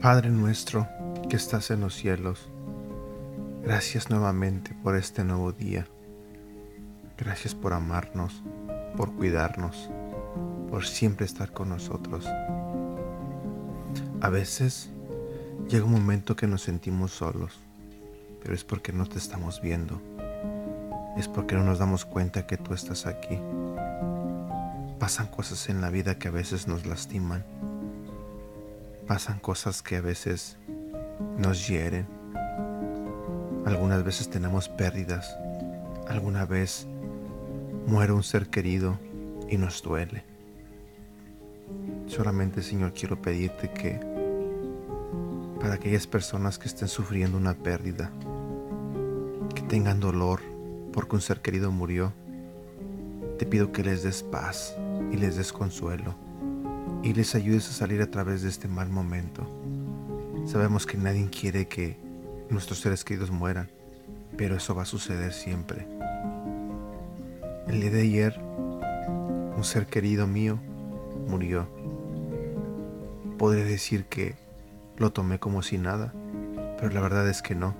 Padre nuestro que estás en los cielos, gracias nuevamente por este nuevo día. Gracias por amarnos, por cuidarnos, por siempre estar con nosotros. A veces llega un momento que nos sentimos solos, pero es porque no te estamos viendo. Es porque no nos damos cuenta que tú estás aquí. Pasan cosas en la vida que a veces nos lastiman pasan cosas que a veces nos hieren. Algunas veces tenemos pérdidas. Alguna vez muere un ser querido y nos duele. Solamente, Señor, quiero pedirte que para aquellas personas que estén sufriendo una pérdida, que tengan dolor porque un ser querido murió, te pido que les des paz y les des consuelo y les ayudes a salir a través de este mal momento. Sabemos que nadie quiere que nuestros seres queridos mueran, pero eso va a suceder siempre. El día de ayer, un ser querido mío murió. Podré decir que lo tomé como si nada, pero la verdad es que no.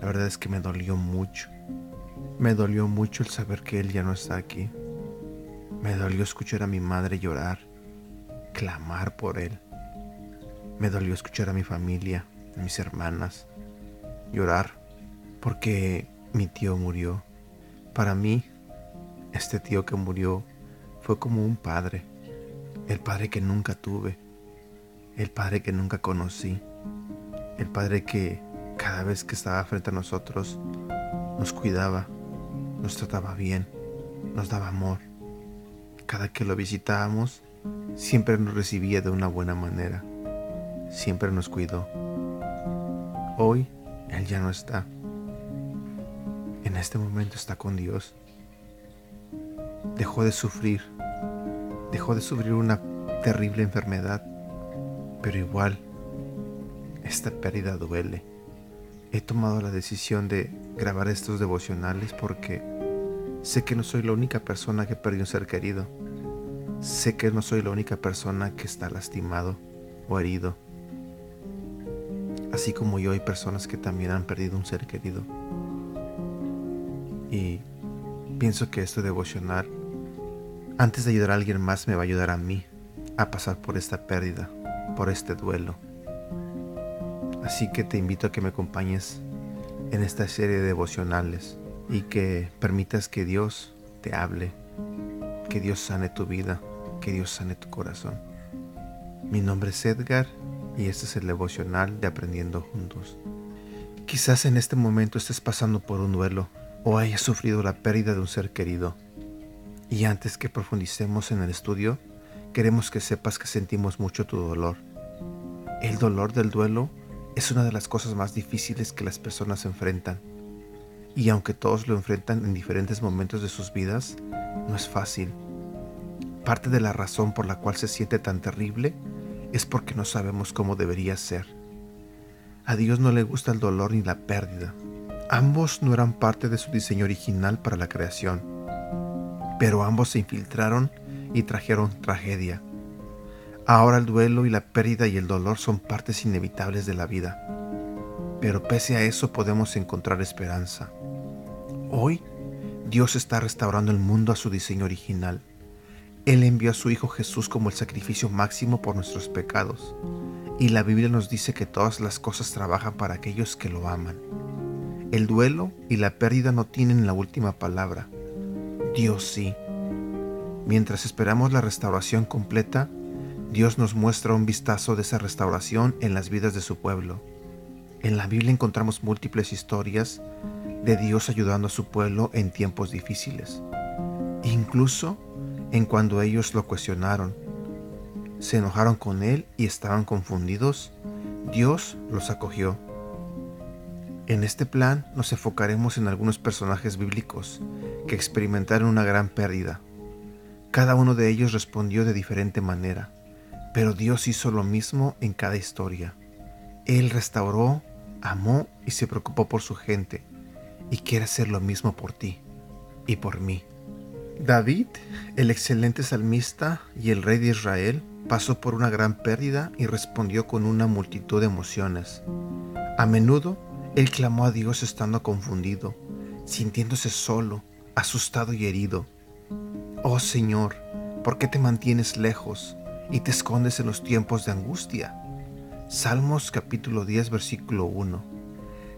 La verdad es que me dolió mucho. Me dolió mucho el saber que él ya no está aquí. Me dolió escuchar a mi madre llorar clamar por él. Me dolió escuchar a mi familia, a mis hermanas, llorar porque mi tío murió. Para mí, este tío que murió fue como un padre, el padre que nunca tuve, el padre que nunca conocí, el padre que cada vez que estaba frente a nosotros nos cuidaba, nos trataba bien, nos daba amor. Cada que lo visitábamos, siempre nos recibía de una buena manera, siempre nos cuidó. Hoy Él ya no está. En este momento está con Dios. Dejó de sufrir, dejó de sufrir una terrible enfermedad, pero igual esta pérdida duele. He tomado la decisión de grabar estos devocionales porque sé que no soy la única persona que perdió un ser querido Sé que no soy la única persona que está lastimado o herido. Así como yo hay personas que también han perdido un ser querido. Y pienso que esto devocional, antes de ayudar a alguien más, me va a ayudar a mí a pasar por esta pérdida, por este duelo. Así que te invito a que me acompañes en esta serie de devocionales y que permitas que Dios te hable, que Dios sane tu vida que Dios sane tu corazón. Mi nombre es Edgar y este es el devocional de Aprendiendo Juntos. Quizás en este momento estés pasando por un duelo o hayas sufrido la pérdida de un ser querido. Y antes que profundicemos en el estudio, queremos que sepas que sentimos mucho tu dolor. El dolor del duelo es una de las cosas más difíciles que las personas enfrentan. Y aunque todos lo enfrentan en diferentes momentos de sus vidas, no es fácil Parte de la razón por la cual se siente tan terrible es porque no sabemos cómo debería ser. A Dios no le gusta el dolor ni la pérdida. Ambos no eran parte de su diseño original para la creación, pero ambos se infiltraron y trajeron tragedia. Ahora el duelo y la pérdida y el dolor son partes inevitables de la vida, pero pese a eso podemos encontrar esperanza. Hoy Dios está restaurando el mundo a su diseño original. Él envió a su Hijo Jesús como el sacrificio máximo por nuestros pecados. Y la Biblia nos dice que todas las cosas trabajan para aquellos que lo aman. El duelo y la pérdida no tienen la última palabra. Dios sí. Mientras esperamos la restauración completa, Dios nos muestra un vistazo de esa restauración en las vidas de su pueblo. En la Biblia encontramos múltiples historias de Dios ayudando a su pueblo en tiempos difíciles. Incluso en cuando ellos lo cuestionaron, se enojaron con él y estaban confundidos, Dios los acogió. En este plan nos enfocaremos en algunos personajes bíblicos que experimentaron una gran pérdida. Cada uno de ellos respondió de diferente manera, pero Dios hizo lo mismo en cada historia. Él restauró, amó y se preocupó por su gente y quiere hacer lo mismo por ti y por mí. David, el excelente salmista y el rey de Israel, pasó por una gran pérdida y respondió con una multitud de emociones. A menudo, él clamó a Dios estando confundido, sintiéndose solo, asustado y herido. Oh Señor, ¿por qué te mantienes lejos y te escondes en los tiempos de angustia? Salmos capítulo 10 versículo 1.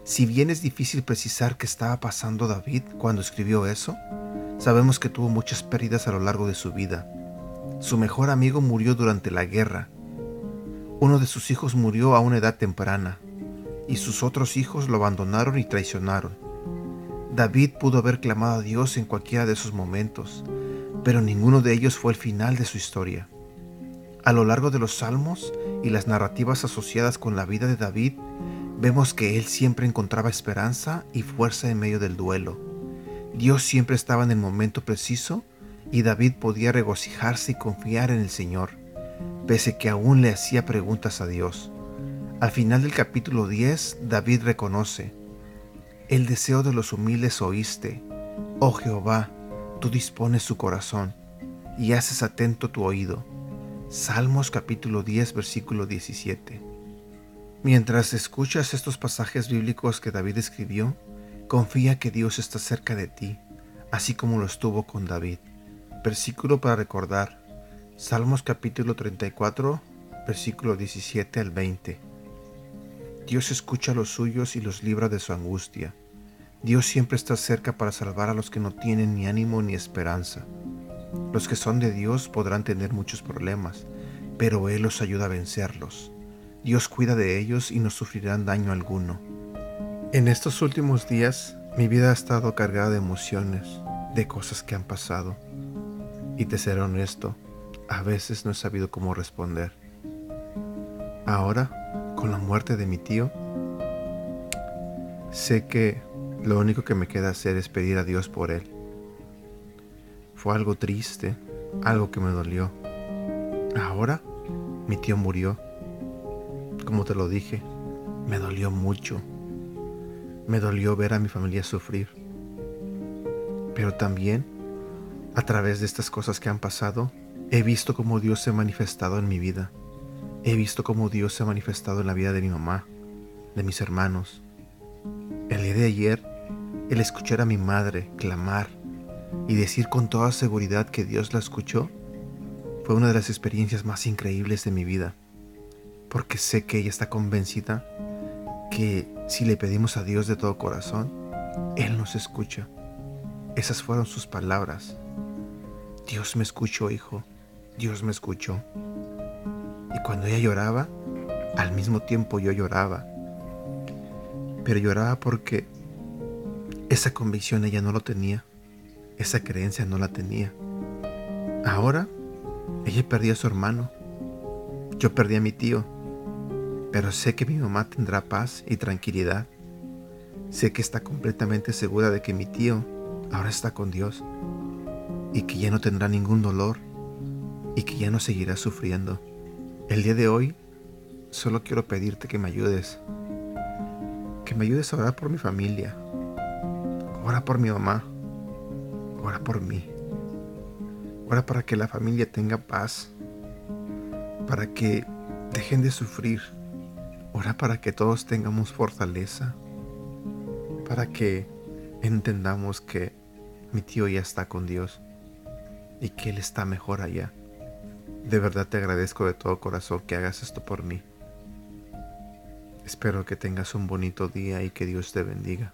Si bien es difícil precisar qué estaba pasando David cuando escribió eso, sabemos que tuvo muchas pérdidas a lo largo de su vida. Su mejor amigo murió durante la guerra. Uno de sus hijos murió a una edad temprana y sus otros hijos lo abandonaron y traicionaron. David pudo haber clamado a Dios en cualquiera de esos momentos, pero ninguno de ellos fue el final de su historia. A lo largo de los salmos y las narrativas asociadas con la vida de David, vemos que él siempre encontraba esperanza y fuerza en medio del duelo. Dios siempre estaba en el momento preciso y David podía regocijarse y confiar en el Señor, pese que aún le hacía preguntas a Dios. Al final del capítulo 10, David reconoce, El deseo de los humildes oíste, oh Jehová, tú dispones su corazón y haces atento tu oído Salmos capítulo 10 versículo 17. Mientras escuchas estos pasajes bíblicos que David escribió, confía que Dios está cerca de ti, así como lo estuvo con David. Versículo para recordar. Salmos capítulo 34 versículo 17 al 20. Dios escucha a los suyos y los libra de su angustia. Dios siempre está cerca para salvar a los que no tienen ni ánimo ni esperanza. Los que son de Dios podrán tener muchos problemas, pero Él los ayuda a vencerlos. Dios cuida de ellos y no sufrirán daño alguno. En estos últimos días, mi vida ha estado cargada de emociones, de cosas que han pasado. Y te seré honesto, a veces no he sabido cómo responder. Ahora, con la muerte de mi tío, sé que lo único que me queda hacer es pedir a Dios por él fue algo triste, algo que me dolió. Ahora mi tío murió. Como te lo dije, me dolió mucho. Me dolió ver a mi familia sufrir. Pero también, a través de estas cosas que han pasado, he visto cómo Dios se ha manifestado en mi vida. He visto cómo Dios se ha manifestado en la vida de mi mamá, de mis hermanos. El día de ayer, el escuchar a mi madre clamar y decir con toda seguridad que Dios la escuchó fue una de las experiencias más increíbles de mi vida, porque sé que ella está convencida que si le pedimos a Dios de todo corazón, Él nos escucha. Esas fueron sus palabras. Dios me escuchó, hijo, Dios me escuchó. Y cuando ella lloraba, al mismo tiempo yo lloraba. Pero lloraba porque esa convicción ella no lo tenía. Esa creencia no la tenía. Ahora, ella perdió a su hermano. Yo perdí a mi tío. Pero sé que mi mamá tendrá paz y tranquilidad. Sé que está completamente segura de que mi tío ahora está con Dios y que ya no tendrá ningún dolor y que ya no seguirá sufriendo. El día de hoy solo quiero pedirte que me ayudes. Que me ayudes a orar por mi familia. Ora por mi mamá. Ora por mí. Ora para que la familia tenga paz. Para que dejen de sufrir. Ora para que todos tengamos fortaleza. Para que entendamos que mi tío ya está con Dios y que Él está mejor allá. De verdad te agradezco de todo corazón que hagas esto por mí. Espero que tengas un bonito día y que Dios te bendiga.